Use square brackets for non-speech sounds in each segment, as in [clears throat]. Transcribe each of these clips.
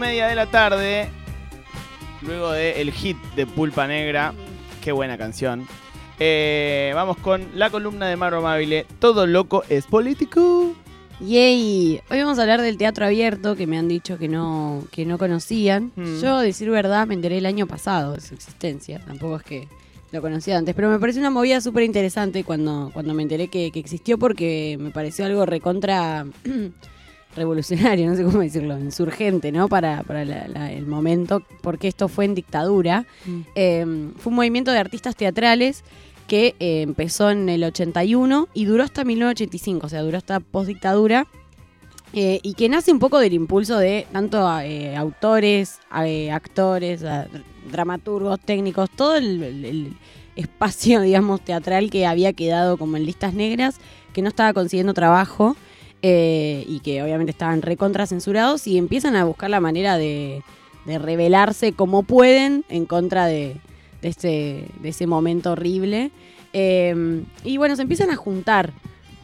media de la tarde. Luego del hit de Pulpa Negra. Qué buena canción. Eh, vamos con la columna de Maro Amabile. Todo loco es político. Yay. Hoy vamos a hablar del teatro abierto que me han dicho que no, que no conocían. Mm. Yo, decir verdad, me enteré el año pasado de su existencia. Tampoco es que lo conocía antes, pero me pareció una movida súper interesante cuando, cuando me enteré que, que existió porque me pareció algo recontra [clears throat] revolucionario, [laughs] no sé cómo decirlo, insurgente, ¿no? Para, para la- la- el momento, porque esto fue en dictadura. Eh, fue un movimiento de artistas teatrales que eh, empezó en el 81 y duró hasta 1985, o sea, duró hasta postdictadura. eh, y que nace un poco del impulso de tanto eh, autores, eh, actores, dramaturgos, técnicos, todo el, el- el espacio, [laughs] digamos, teatral que había quedado como en listas negras, que no estaba consiguiendo trabajo eh, y que obviamente estaban recontra censurados y empiezan a buscar la manera de, de rebelarse como pueden en contra de, de, ese, de ese momento horrible. Eh, y bueno, se empiezan a juntar.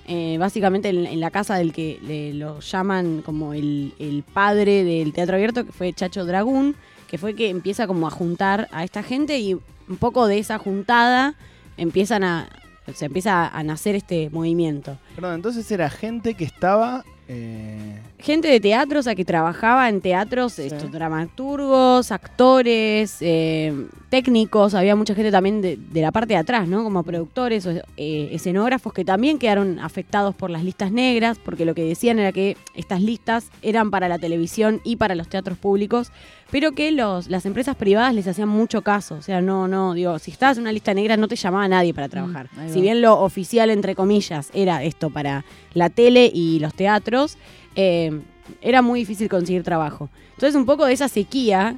eh, básicamente en, en la casa del que le- lo llaman como el, el padre del teatro abierto, que fue Chacho Dragún, que fue que empieza como a juntar a esta gente y un poco de esa juntada empiezan a, se empieza a nacer este movimiento. Perdón, entonces era gente que estaba. eh, Gente de teatro, o sea, que trabajaba en teatros, Sí. estos dramaturgos, actores, eh, técnicos, había mucha gente también de, de la parte de atrás, ¿no? Como productores o eh, escenógrafos que también quedaron afectados por las listas negras, porque lo que decían era que estas listas eran para la televisión y para los teatros públicos, pero que los, las empresas privadas les hacían mucho caso. O sea, no, no, digo, si estabas en una lista negra no te llamaba nadie para trabajar. ahí si bien lo oficial, entre comillas, era esto para la tele y los teatros, eh, era muy difícil conseguir trabajo. Entonces, un poco de esa sequía,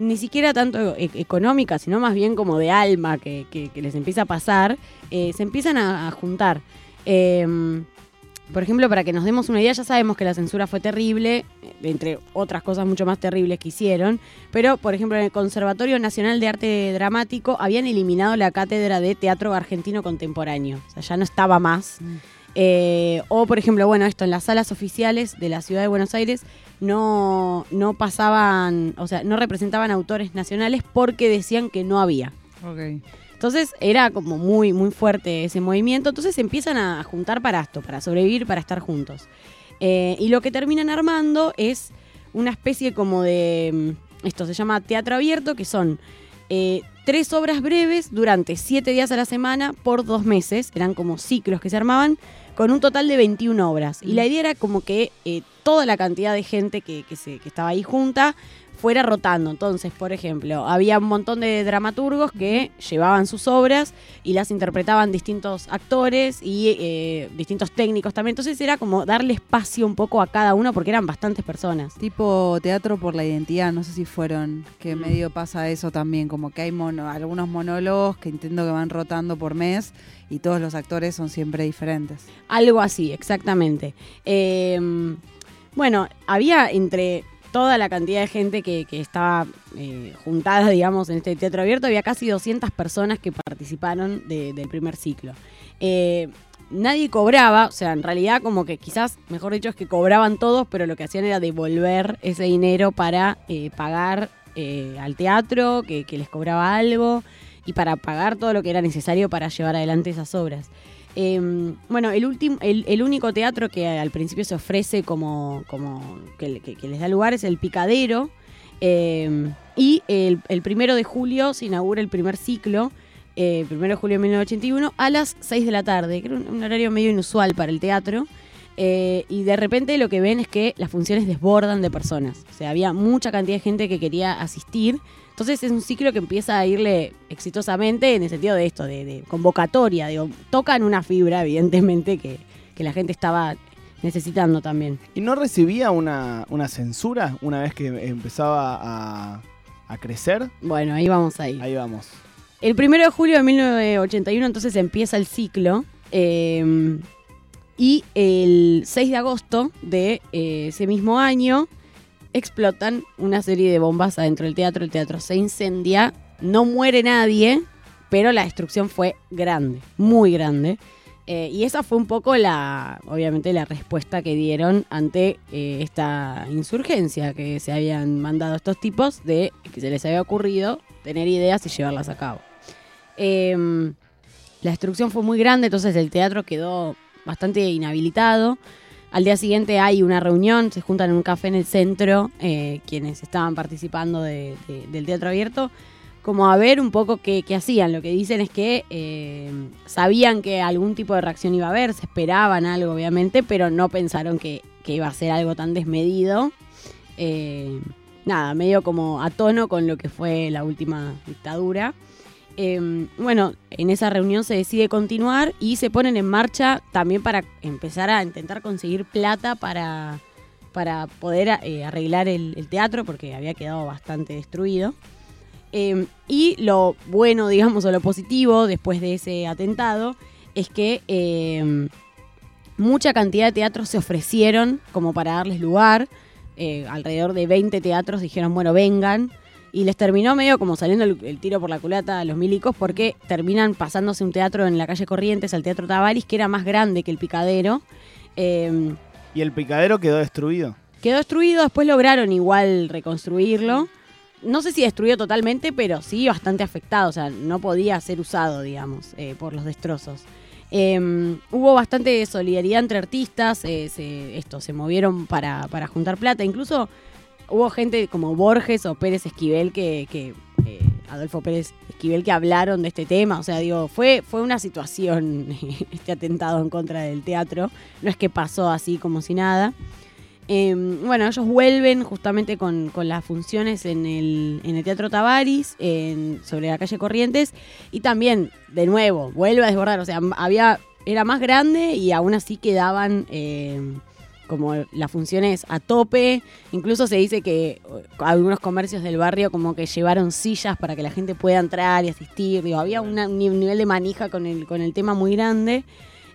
ni siquiera tanto e- económica, sino más bien como de alma que, que- que les empieza a pasar, eh, se empiezan a, a juntar. Eh, por ejemplo, para que nos demos una idea, ya sabemos que la censura fue terrible, entre otras cosas mucho más terribles que hicieron, pero por ejemplo en el Conservatorio Nacional de Arte Dramático habían eliminado la cátedra de teatro argentino contemporáneo, o sea, ya no estaba más. Eh, o por ejemplo, bueno, esto en las salas oficiales de la ciudad de Buenos Aires no, no pasaban, o sea, no representaban autores nacionales porque decían que no había. Ok. Entonces era como muy, muy fuerte ese movimiento. Entonces se empiezan a juntar para esto, para sobrevivir, para estar juntos. Eh, y lo que terminan armando es una especie como de. mm, Esto se llama teatro abierto, que son eh, tres obras breves durante siete días a la semana por dos meses. Eran como ciclos que se armaban con un total de 21 obras. Y la idea era como que eh, toda la cantidad de gente que, que se, que estaba ahí junta fuera rotando. Entonces, por ejemplo, había un montón de dramaturgos que llevaban sus obras y las interpretaban distintos actores y eh, distintos técnicos también. Entonces era como darle espacio un poco a cada uno porque eran bastantes personas. Tipo teatro por la identidad, no sé si fueron, que Mm. medio pasa eso también, como que hay mono- algunos monólogos que entiendo que van rotando por mes y todos los actores son siempre diferentes. Algo así, exactamente. Eh, bueno, había entre toda la cantidad de gente que, que estaba eh, juntada, digamos, en este teatro abierto, había casi 200 personas que participaron de- del primer ciclo. Eh, nadie cobraba, o sea, en realidad como que quizás, mejor dicho, es que cobraban todos, pero lo que hacían era devolver ese dinero para eh, pagar al teatro, que les cobraba algo, y para pagar todo lo que era necesario para llevar adelante esas obras. Eh, bueno, el, último, el, el único teatro que al principio se ofrece como, como que, les da lugar es el Picadero. eh, y el, el primero de julio se inaugura el primer ciclo, eh, primero de julio de 1981, a las 6 de la tarde, que era un, un horario medio inusual para el teatro. eh, y de repente lo que ven es que las funciones desbordan de personas. O sea, había mucha cantidad de gente que quería asistir. Entonces es un ciclo que empieza a irle exitosamente en el sentido de esto, de, de convocatoria. Digo, tocan una fibra, evidentemente, que, que la gente estaba necesitando también. ¿Y no recibía una, una censura una vez que empezaba a, a crecer? Bueno, ahí vamos ahí. Ahí vamos. El primero de julio de 1981 entonces empieza el ciclo. eh, y el 6 de agosto de eh, ese mismo año explotan una serie de bombas adentro del teatro. El teatro se incendia. No muere nadie, pero la destrucción fue grande, muy grande. Eh, y esa fue un poco la, obviamente, la respuesta que dieron ante eh, esta insurgencia que se habían mandado estos tipos de que se les había ocurrido tener ideas y llevarlas a cabo. Em, la destrucción fue muy grande, entonces el teatro quedó bastante inhabilitado. Al día siguiente hay una reunión, se juntan en un café en el centro, eh, quienes estaban participando de- de- del teatro abierto, como a ver un poco qué, qué hacían. Lo que dicen es que eh, sabían que algún tipo de reacción iba a haber, se esperaban algo obviamente, pero no pensaron que, que iba a ser algo tan desmedido. Eh, nada, medio como a tono con lo que fue la última dictadura. Eh, bueno, en esa reunión se decide continuar y se ponen en marcha también para empezar a intentar conseguir plata para, para poder eh, arreglar el, teatro porque había quedado bastante destruido. Eh, y lo bueno, digamos, o lo positivo después de ese atentado es que eh, mucha cantidad de teatros se ofrecieron como para darles lugar. Eh, alrededor de 20 teatros dijeron, bueno, vengan. Y les terminó medio como saliendo el, el tiro por la culata a los milicos porque terminan pasándose un teatro en la calle Corrientes, al Teatro Tavares, que era más grande que el Picadero. Eh, Y el picadero quedó destruido. Quedó destruido, después lograron igual reconstruirlo. No sé si destruido totalmente, pero sí bastante afectado. O sea, no podía ser usado, digamos, eh, por los destrozos. Eh, hubo bastante solidaridad entre artistas. eh, se, esto, se movieron para, para juntar plata. Incluso hubo gente como Borges o Pérez Esquivel que. eh, Adolfo Pérez Esquivel que hablaron de este tema. O sea, digo, fue, fue una situación, [laughs] este atentado en contra del teatro. No es que pasó así como si nada. Eh, bueno, ellos vuelven justamente con, con las funciones en el, en el Teatro Tavares, en- sobre la calle Corrientes, y también, de nuevo, vuelve a desbordar, o sea, había, era más grande y aún así quedaban eh, como las funciones a tope, incluso se dice que eh, algunos comercios del barrio como que llevaron sillas para que la gente pueda entrar y asistir, había un ni- nivel de manija con el, tema muy grande.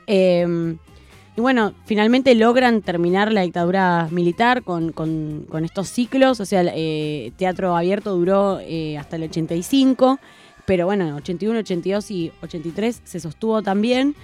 Eh, y bueno, finalmente logran terminar la dictadura militar con, estos ciclos. O sea, eh, teatro abierto duró eh, hasta el 85, pero bueno, 81, 82 y 83 se sostuvo también.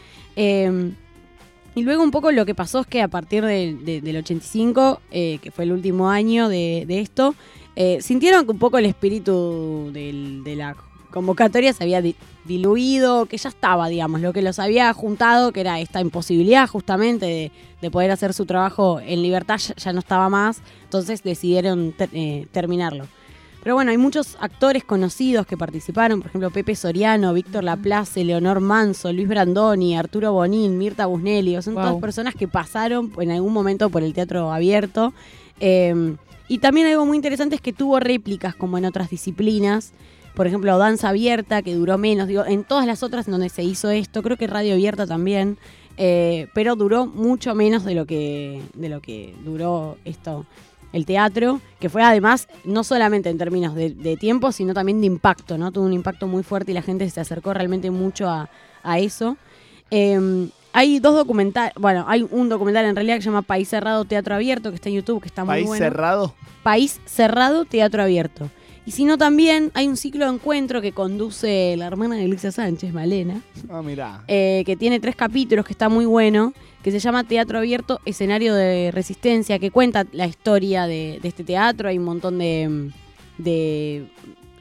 Y luego un poco lo que pasó es que a partir de- de- del 85, eh, que fue el último año de, de esto, eh, sintieron que un poco el espíritu del- de la convocatoria se había di- diluido, que ya estaba, digamos, lo que los había juntado, que era esta imposibilidad justamente de, de poder hacer su trabajo en libertad, ya, ya no estaba más, entonces decidieron ter- eh, terminarlo. Pero bueno, hay muchos actores conocidos que participaron, por ejemplo, Pepe Soriano, Víctor Laplace, Leonor Manso, Luis Brandoni, Arturo Bonín, Mirta Busnelli, son Wow. todas personas que pasaron en algún momento por el teatro abierto. Eh, y también algo muy interesante es que tuvo réplicas como en otras disciplinas. Por ejemplo, danza abierta, que duró menos. Digo, en todas las otras en donde se hizo esto, creo que radio abierta también. eh, pero duró mucho menos de lo que, de lo que duró esto, el teatro, que fue además no solamente en términos de, de tiempo, sino también de impacto, ¿no? Tuvo un impacto muy fuerte y la gente se acercó realmente mucho a, a eso. Eh, hay dos documentales, bueno, hay un documental en realidad que se llama País Cerrado Teatro Abierto, que está en YouTube, que está muy País bueno. cerrado. País Cerrado Teatro Abierto. Y si no, también hay un ciclo de encuentro que conduce la hermana de Elisa Sánchez, Malena, Ah, mirá. eh, que tiene tres capítulos, que está muy bueno, que se llama Teatro Abierto, escenario de resistencia, que cuenta la historia de, de este teatro. Hay un montón de, de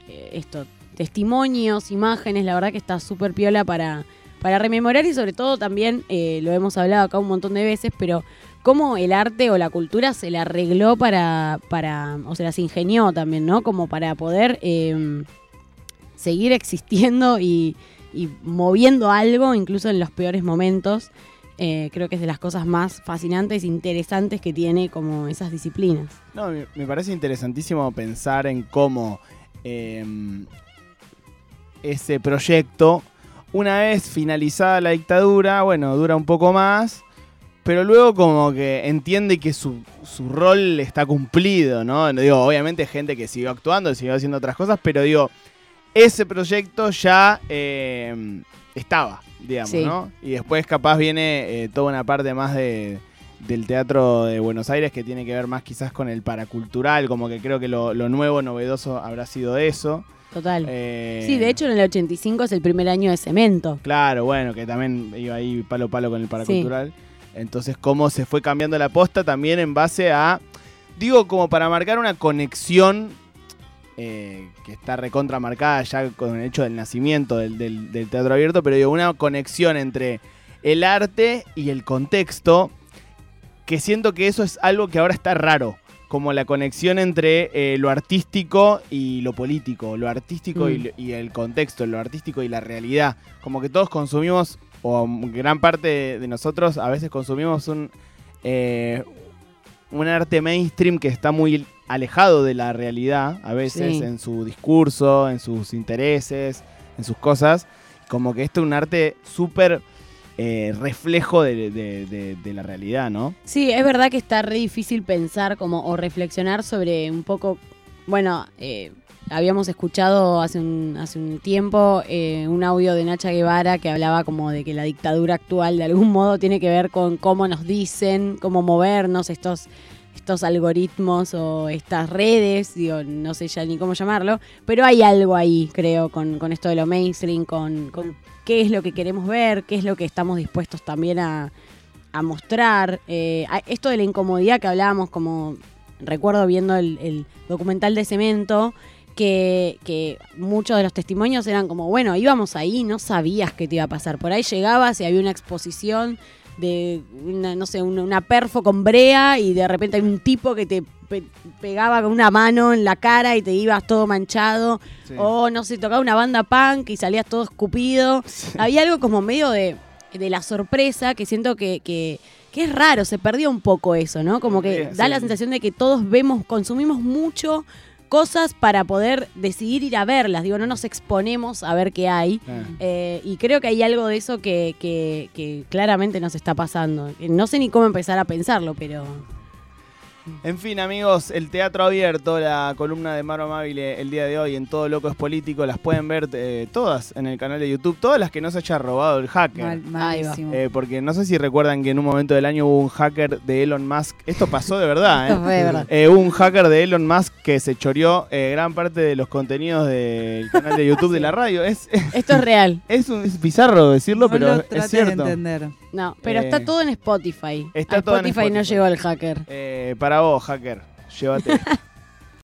eh, esto, testimonios, imágenes, la verdad que está súper piola para, para rememorar y sobre todo también, eh, lo hemos hablado acá un montón de veces, pero cómo el arte o la cultura se la arregló para, para o se las ingenió también, ¿no? Como para poder eh, seguir existiendo y, y moviendo algo, incluso en los peores momentos. Eh, creo que es de las cosas más fascinantes e interesantes que tiene como esas disciplinas. No, me, parece interesantísimo pensar en cómo eh, ese proyecto, una vez finalizada la dictadura, bueno, dura un poco más, pero luego como que entiende que su, su rol está cumplido, ¿no? Digo, obviamente gente que siguió actuando, siguió haciendo otras cosas, pero digo, ese proyecto ya eh, estaba, digamos, Sí. ¿no? Y después capaz viene eh, toda una parte más de, del teatro de Buenos Aires que tiene que ver más quizás con el paracultural, como que creo que lo, lo nuevo, novedoso habrá sido eso. Total. Eh, Sí, de hecho en el 85 es el primer año de cemento. Claro, bueno, que también iba ahí palo a palo con el paracultural. Entonces, cómo se fue cambiando la posta también en base a, digo, como para marcar una conexión eh, que está recontra marcada ya con el hecho del nacimiento del, del- del teatro abierto, pero digo, una conexión entre el arte y el contexto, que siento que eso es algo que ahora está raro. Como la conexión entre eh, lo artístico y lo político, lo artístico y Mm. y el contexto, lo artístico y la realidad. Como que todos consumimos, o gran parte de, de nosotros a veces consumimos un, eh, un arte mainstream que está muy alejado de la realidad, a veces Sí. en su discurso, en sus intereses, en sus cosas. Como que esto es un arte súper eh, reflejo de, la realidad, ¿no? Sí, es verdad que está re difícil pensar como o reflexionar sobre un poco, bueno, eh, habíamos escuchado hace un, hace un tiempo eh, un audio de Nacha Guevara que hablaba como de que la dictadura actual de algún modo tiene que ver con cómo nos dicen, cómo movernos estos estos algoritmos o estas redes, digo, no sé ya ni cómo llamarlo, pero hay algo ahí, creo, con, con esto de lo mainstream, con, con qué es lo que queremos ver, qué es lo que estamos dispuestos también a, a mostrar. Eh, esto de la incomodidad que hablábamos, como recuerdo viendo el, el documental de Cemento, que, que muchos de los testimonios eran como, bueno, íbamos ahí, no sabías qué te iba a pasar. Por ahí llegabas y había una exposición de, una, no sé, una, una perfo con brea y de repente hay un tipo que te pe- pegaba con una mano en la cara y te ibas todo manchado. O no sé, tocaba una banda punk y salías todo escupido. Había algo como medio de, de la sorpresa que siento que, que, que es raro, se perdió un poco eso, ¿no? Como que Sí, da sí. la sensación de que todos vemos, consumimos mucho cosas para poder decidir ir a verlas. Digo, no nos exponemos a ver qué hay. Ah. Eh, y creo que hay algo de eso que, que- que claramente nos está pasando. No sé ni cómo empezar a pensarlo, pero... En fin, amigos, el teatro abierto, la columna de Maro Amabile el día de hoy en Todo Loco es Político, las pueden ver eh, todas en el canal de YouTube, todas las que no se haya robado el hacker. Mal- malísimo. Eh, porque no sé si recuerdan que en un momento del año hubo un hacker de Elon Musk. Esto pasó de verdad, Esto [laughs] ¿eh? fue de verdad. Eh, hubo un hacker de Elon Musk que se choreó eh, gran parte de los contenidos del canal de [laughs] YouTube de la radio. Es, [laughs] Esto es real. es, un- es bizarro decirlo, no pero lo es trates de cierto. entender. No, pero Eh, está todo en Spotify. está a todo en Spotify no Spotify. llegó el hacker. Eh, para vos, hacker, llévate. [laughs]